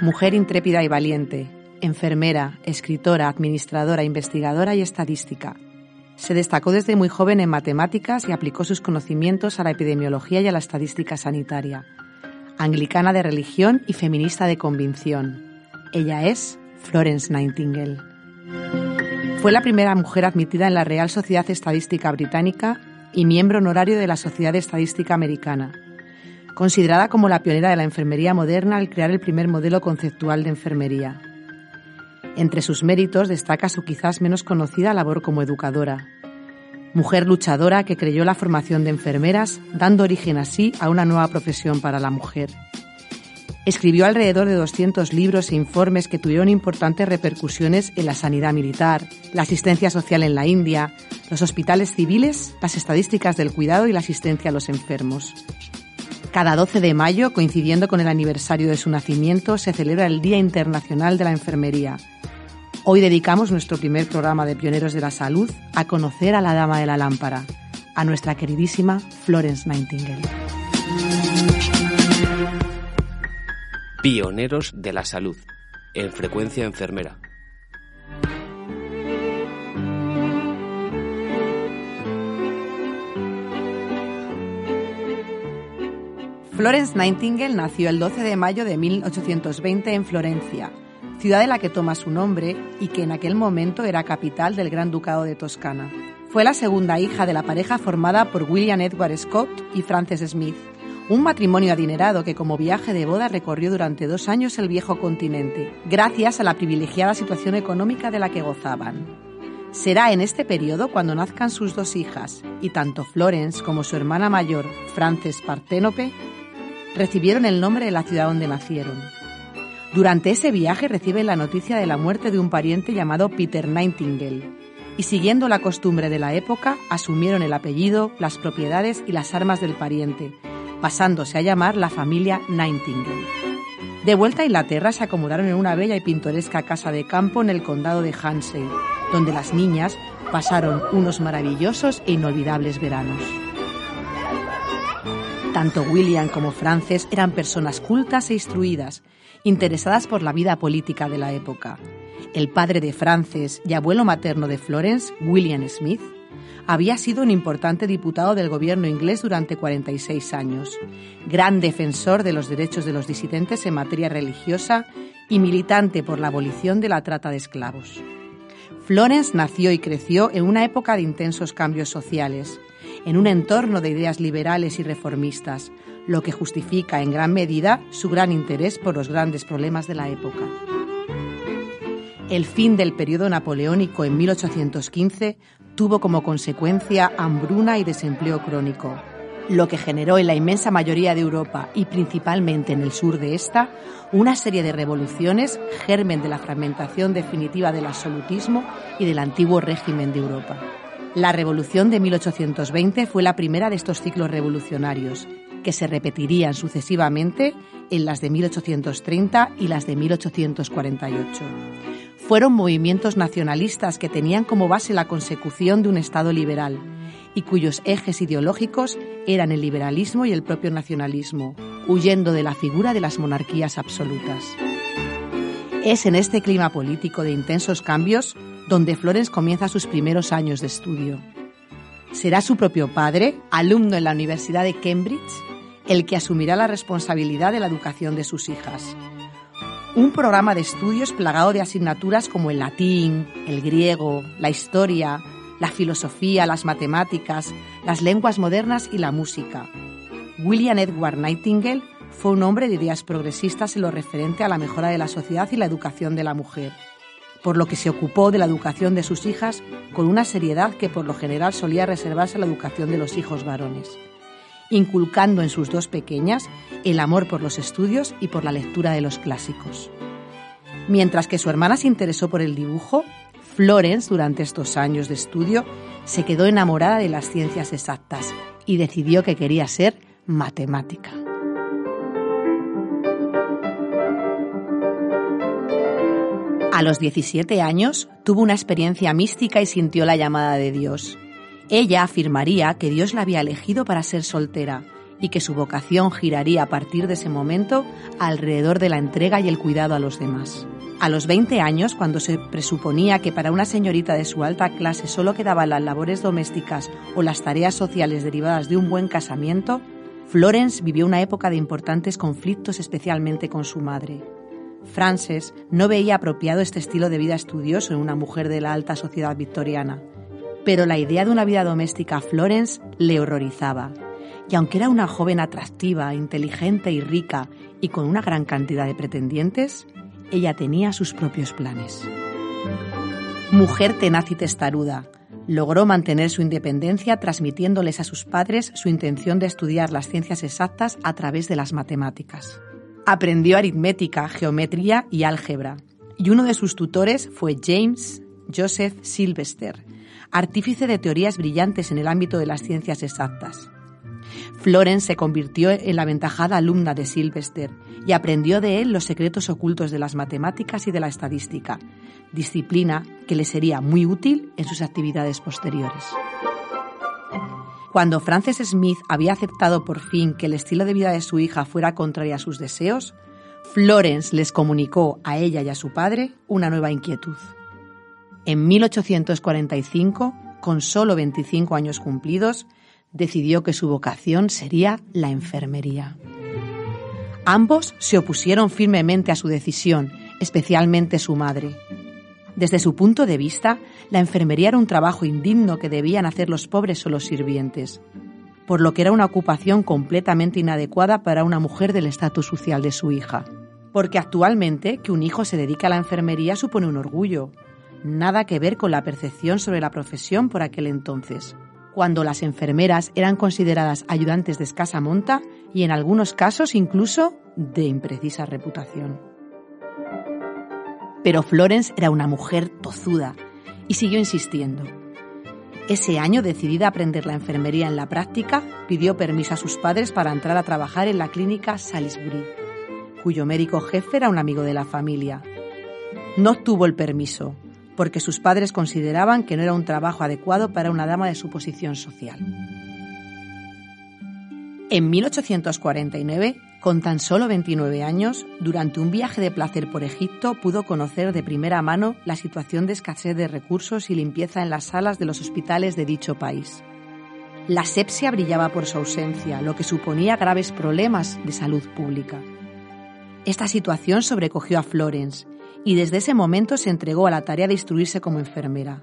mujer intrépida y valiente, enfermera, escritora, administradora, investigadora y estadística. Se destacó desde muy joven en matemáticas y aplicó sus conocimientos a la epidemiología y a la estadística sanitaria. Anglicana de religión y feminista de convicción. Ella es Florence Nightingale. Fue la primera mujer admitida en la Real Sociedad Estadística Británica y miembro honorario de la Sociedad Estadística Americana. Considerada como la pionera de la enfermería moderna al crear el primer modelo conceptual de enfermería. Entre sus méritos destaca su quizás menos conocida labor como educadora. Mujer luchadora que creyó la formación de enfermeras, dando origen así a una nueva profesión para la mujer. Escribió alrededor de 200 libros e informes que tuvieron importantes repercusiones en la sanidad militar, la asistencia social en la India, los hospitales civiles, las estadísticas del cuidado y la asistencia a los enfermos. Cada 12 de mayo, coincidiendo con el aniversario de su nacimiento, se celebra el Día Internacional de la Enfermería, Hoy dedicamos nuestro primer programa de Pioneros de la Salud a conocer a la Dama de la Lámpara, a nuestra queridísima Florence Nightingale. Pioneros de la Salud, en frecuencia enfermera. Florence Nightingale nació el 12 de mayo de 1820 en Florencia ciudad de la que toma su nombre y que en aquel momento era capital del Gran Ducado de Toscana. Fue la segunda hija de la pareja formada por William Edward Scott y Frances Smith, un matrimonio adinerado que como viaje de boda recorrió durante dos años el viejo continente, gracias a la privilegiada situación económica de la que gozaban. Será en este periodo cuando nazcan sus dos hijas, y tanto Florence como su hermana mayor, Frances Parténope, recibieron el nombre de la ciudad donde nacieron. Durante ese viaje reciben la noticia de la muerte de un pariente llamado Peter Nightingale y siguiendo la costumbre de la época asumieron el apellido, las propiedades y las armas del pariente, pasándose a llamar la familia Nightingale. De vuelta a Inglaterra se acomodaron en una bella y pintoresca casa de campo en el condado de Hansey, donde las niñas pasaron unos maravillosos e inolvidables veranos. Tanto William como Frances eran personas cultas e instruidas, interesadas por la vida política de la época. El padre de Frances y abuelo materno de Florence, William Smith, había sido un importante diputado del gobierno inglés durante 46 años, gran defensor de los derechos de los disidentes en materia religiosa y militante por la abolición de la trata de esclavos. Florence nació y creció en una época de intensos cambios sociales, en un entorno de ideas liberales y reformistas, lo que justifica en gran medida su gran interés por los grandes problemas de la época. El fin del periodo napoleónico en 1815 tuvo como consecuencia hambruna y desempleo crónico, lo que generó en la inmensa mayoría de Europa y principalmente en el sur de esta una serie de revoluciones germen de la fragmentación definitiva del absolutismo y del antiguo régimen de Europa. La revolución de 1820 fue la primera de estos ciclos revolucionarios que se repetirían sucesivamente en las de 1830 y las de 1848. Fueron movimientos nacionalistas que tenían como base la consecución de un Estado liberal y cuyos ejes ideológicos eran el liberalismo y el propio nacionalismo, huyendo de la figura de las monarquías absolutas. Es en este clima político de intensos cambios donde Florence comienza sus primeros años de estudio. Será su propio padre, alumno en la Universidad de Cambridge, el que asumirá la responsabilidad de la educación de sus hijas. Un programa de estudios plagado de asignaturas como el latín, el griego, la historia, la filosofía, las matemáticas, las lenguas modernas y la música. William Edward Nightingale fue un hombre de ideas progresistas en lo referente a la mejora de la sociedad y la educación de la mujer, por lo que se ocupó de la educación de sus hijas con una seriedad que por lo general solía reservarse a la educación de los hijos varones inculcando en sus dos pequeñas el amor por los estudios y por la lectura de los clásicos. Mientras que su hermana se interesó por el dibujo, Florence, durante estos años de estudio, se quedó enamorada de las ciencias exactas y decidió que quería ser matemática. A los 17 años tuvo una experiencia mística y sintió la llamada de Dios. Ella afirmaría que Dios la había elegido para ser soltera y que su vocación giraría a partir de ese momento alrededor de la entrega y el cuidado a los demás. A los 20 años, cuando se presuponía que para una señorita de su alta clase solo quedaban las labores domésticas o las tareas sociales derivadas de un buen casamiento, Florence vivió una época de importantes conflictos especialmente con su madre. Frances no veía apropiado este estilo de vida estudioso en una mujer de la alta sociedad victoriana, pero la idea de una vida doméstica a Florence le horrorizaba y aunque era una joven atractiva, inteligente y rica y con una gran cantidad de pretendientes, ella tenía sus propios planes. Mujer tenaz y testaruda, logró mantener su independencia transmitiéndoles a sus padres su intención de estudiar las ciencias exactas a través de las matemáticas. Aprendió aritmética, geometría y álgebra, y uno de sus tutores fue James Joseph Sylvester, artífice de teorías brillantes en el ámbito de las ciencias exactas. Florence se convirtió en la aventajada alumna de Sylvester y aprendió de él los secretos ocultos de las matemáticas y de la estadística, disciplina que le sería muy útil en sus actividades posteriores. Cuando Frances Smith había aceptado por fin que el estilo de vida de su hija fuera contrario a sus deseos, Florence les comunicó a ella y a su padre una nueva inquietud. En 1845, con solo 25 años cumplidos, decidió que su vocación sería la enfermería. Ambos se opusieron firmemente a su decisión, especialmente su madre. Desde su punto de vista, la enfermería era un trabajo indigno que debían hacer los pobres o los sirvientes, por lo que era una ocupación completamente inadecuada para una mujer del estatus social de su hija. Porque actualmente que un hijo se dedique a la enfermería supone un orgullo, nada que ver con la percepción sobre la profesión por aquel entonces cuando las enfermeras eran consideradas ayudantes de escasa monta y en algunos casos incluso de imprecisa reputación. Pero Florence era una mujer tozuda y siguió insistiendo. Ese año, decidida a aprender la enfermería en la práctica, pidió permiso a sus padres para entrar a trabajar en la clínica Salisbury, cuyo médico jefe era un amigo de la familia. No obtuvo el permiso, porque sus padres consideraban que no era un trabajo adecuado para una dama de su posición social. En 1849, con tan solo 29 años, durante un viaje de placer por Egipto, pudo conocer de primera mano la situación de escasez de recursos y limpieza en las salas de los hospitales de dicho país. La sepsia brillaba por su ausencia, lo que suponía graves problemas de salud pública. Esta situación sobrecogió a Florence y desde ese momento se entregó a la tarea de instruirse como enfermera.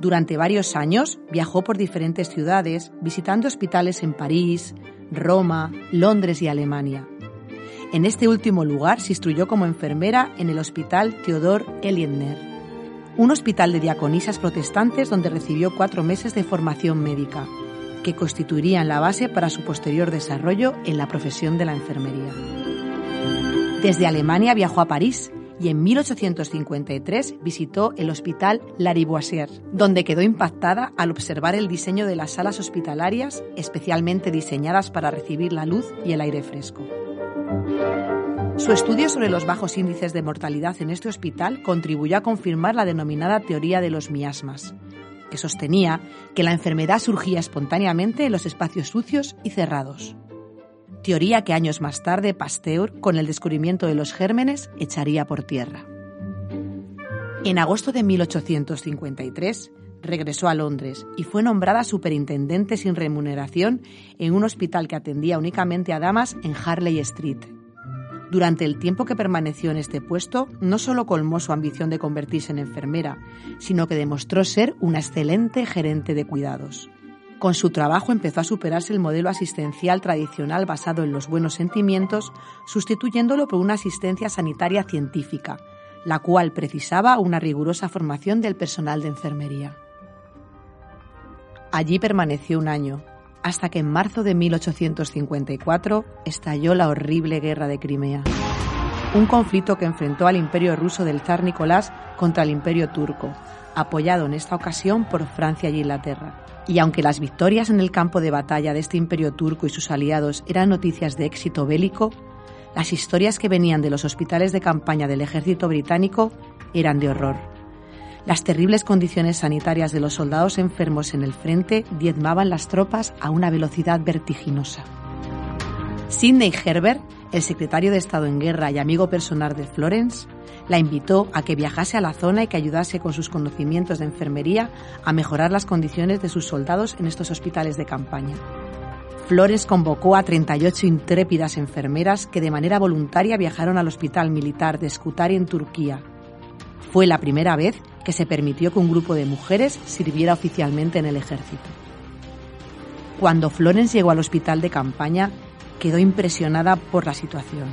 Durante varios años viajó por diferentes ciudades, visitando hospitales en París, Roma, Londres y Alemania. En este último lugar se instruyó como enfermera en el Hospital Theodor Elienner, un hospital de diaconisas protestantes donde recibió cuatro meses de formación médica, que constituirían la base para su posterior desarrollo en la profesión de la enfermería. Desde Alemania viajó a París y en 1853 visitó el Hospital Lariboisier, donde quedó impactada al observar el diseño de las salas hospitalarias especialmente diseñadas para recibir la luz y el aire fresco. Su estudio sobre los bajos índices de mortalidad en este hospital contribuyó a confirmar la denominada teoría de los miasmas, que sostenía que la enfermedad surgía espontáneamente en los espacios sucios y cerrados teoría que años más tarde Pasteur, con el descubrimiento de los gérmenes, echaría por tierra. En agosto de 1853 regresó a Londres y fue nombrada superintendente sin remuneración en un hospital que atendía únicamente a damas en Harley Street. Durante el tiempo que permaneció en este puesto, no solo colmó su ambición de convertirse en enfermera, sino que demostró ser una excelente gerente de cuidados. Con su trabajo empezó a superarse el modelo asistencial tradicional basado en los buenos sentimientos, sustituyéndolo por una asistencia sanitaria científica, la cual precisaba una rigurosa formación del personal de enfermería. Allí permaneció un año, hasta que en marzo de 1854 estalló la horrible guerra de Crimea, un conflicto que enfrentó al imperio ruso del zar Nicolás contra el imperio turco, apoyado en esta ocasión por Francia y Inglaterra. Y aunque las victorias en el campo de batalla de este imperio turco y sus aliados eran noticias de éxito bélico, las historias que venían de los hospitales de campaña del ejército británico eran de horror. Las terribles condiciones sanitarias de los soldados enfermos en el frente diezmaban las tropas a una velocidad vertiginosa. Sidney Herbert, el secretario de Estado en Guerra y amigo personal de Florence, la invitó a que viajase a la zona y que ayudase con sus conocimientos de enfermería a mejorar las condiciones de sus soldados en estos hospitales de campaña. Flores convocó a 38 intrépidas enfermeras que de manera voluntaria viajaron al Hospital Militar de Scutari en Turquía. Fue la primera vez que se permitió que un grupo de mujeres sirviera oficialmente en el ejército. Cuando Florence llegó al hospital de campaña, quedó impresionada por la situación.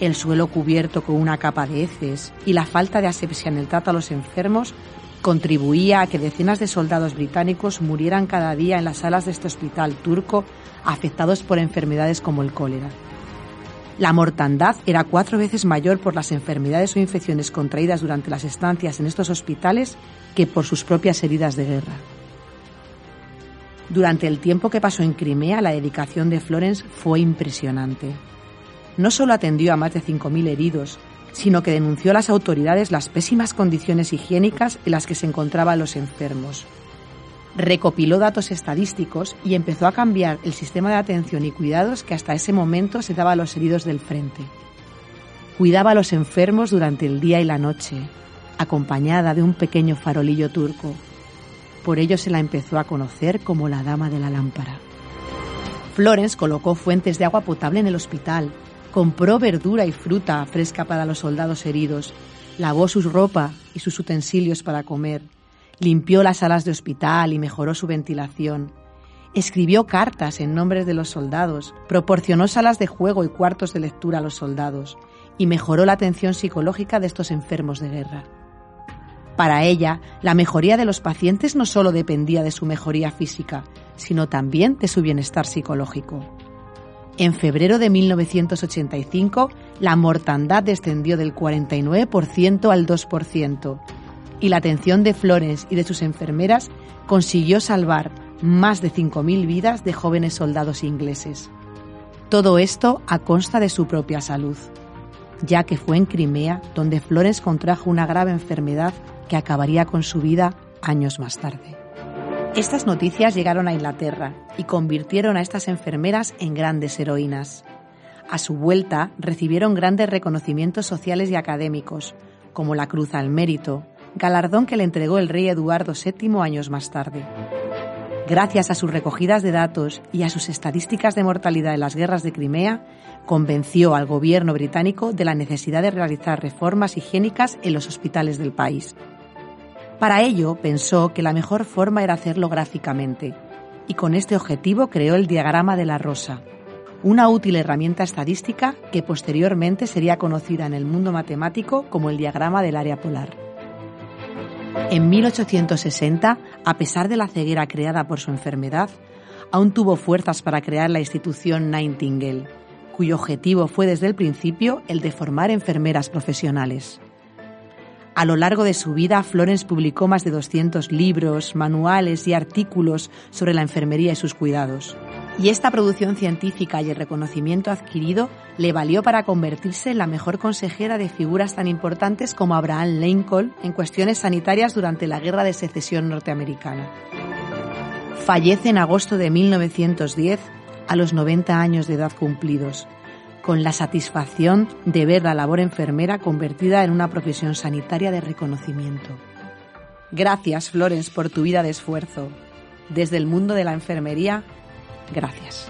El suelo cubierto con una capa de heces y la falta de asepsia en el trato a los enfermos contribuía a que decenas de soldados británicos murieran cada día en las salas de este hospital turco afectados por enfermedades como el cólera. La mortandad era cuatro veces mayor por las enfermedades o infecciones contraídas durante las estancias en estos hospitales que por sus propias heridas de guerra. Durante el tiempo que pasó en Crimea, la dedicación de Florence fue impresionante. No solo atendió a más de 5.000 heridos, sino que denunció a las autoridades las pésimas condiciones higiénicas en las que se encontraban los enfermos. Recopiló datos estadísticos y empezó a cambiar el sistema de atención y cuidados que hasta ese momento se daba a los heridos del frente. Cuidaba a los enfermos durante el día y la noche, acompañada de un pequeño farolillo turco. Por ello se la empezó a conocer como la Dama de la Lámpara. Florence colocó fuentes de agua potable en el hospital, compró verdura y fruta fresca para los soldados heridos, lavó su ropa y sus utensilios para comer, limpió las salas de hospital y mejoró su ventilación, escribió cartas en nombre de los soldados, proporcionó salas de juego y cuartos de lectura a los soldados y mejoró la atención psicológica de estos enfermos de guerra. Para ella, la mejoría de los pacientes no solo dependía de su mejoría física, sino también de su bienestar psicológico. En febrero de 1985, la mortandad descendió del 49% al 2% y la atención de Flores y de sus enfermeras consiguió salvar más de 5.000 vidas de jóvenes soldados ingleses. Todo esto a consta de su propia salud, ya que fue en Crimea donde Flores contrajo una grave enfermedad que acabaría con su vida años más tarde. Estas noticias llegaron a Inglaterra y convirtieron a estas enfermeras en grandes heroínas. A su vuelta recibieron grandes reconocimientos sociales y académicos, como la Cruz al Mérito, galardón que le entregó el rey Eduardo VII años más tarde. Gracias a sus recogidas de datos y a sus estadísticas de mortalidad en las guerras de Crimea, convenció al gobierno británico de la necesidad de realizar reformas higiénicas en los hospitales del país. Para ello pensó que la mejor forma era hacerlo gráficamente, y con este objetivo creó el diagrama de la rosa, una útil herramienta estadística que posteriormente sería conocida en el mundo matemático como el diagrama del área polar. En 1860, a pesar de la ceguera creada por su enfermedad, aún tuvo fuerzas para crear la institución Nightingale, cuyo objetivo fue desde el principio el de formar enfermeras profesionales. A lo largo de su vida, Florence publicó más de 200 libros, manuales y artículos sobre la enfermería y sus cuidados. Y esta producción científica y el reconocimiento adquirido le valió para convertirse en la mejor consejera de figuras tan importantes como Abraham Lincoln en cuestiones sanitarias durante la Guerra de Secesión norteamericana. Fallece en agosto de 1910 a los 90 años de edad cumplidos con la satisfacción de ver la labor enfermera convertida en una profesión sanitaria de reconocimiento. Gracias, Florence, por tu vida de esfuerzo. Desde el mundo de la enfermería, gracias.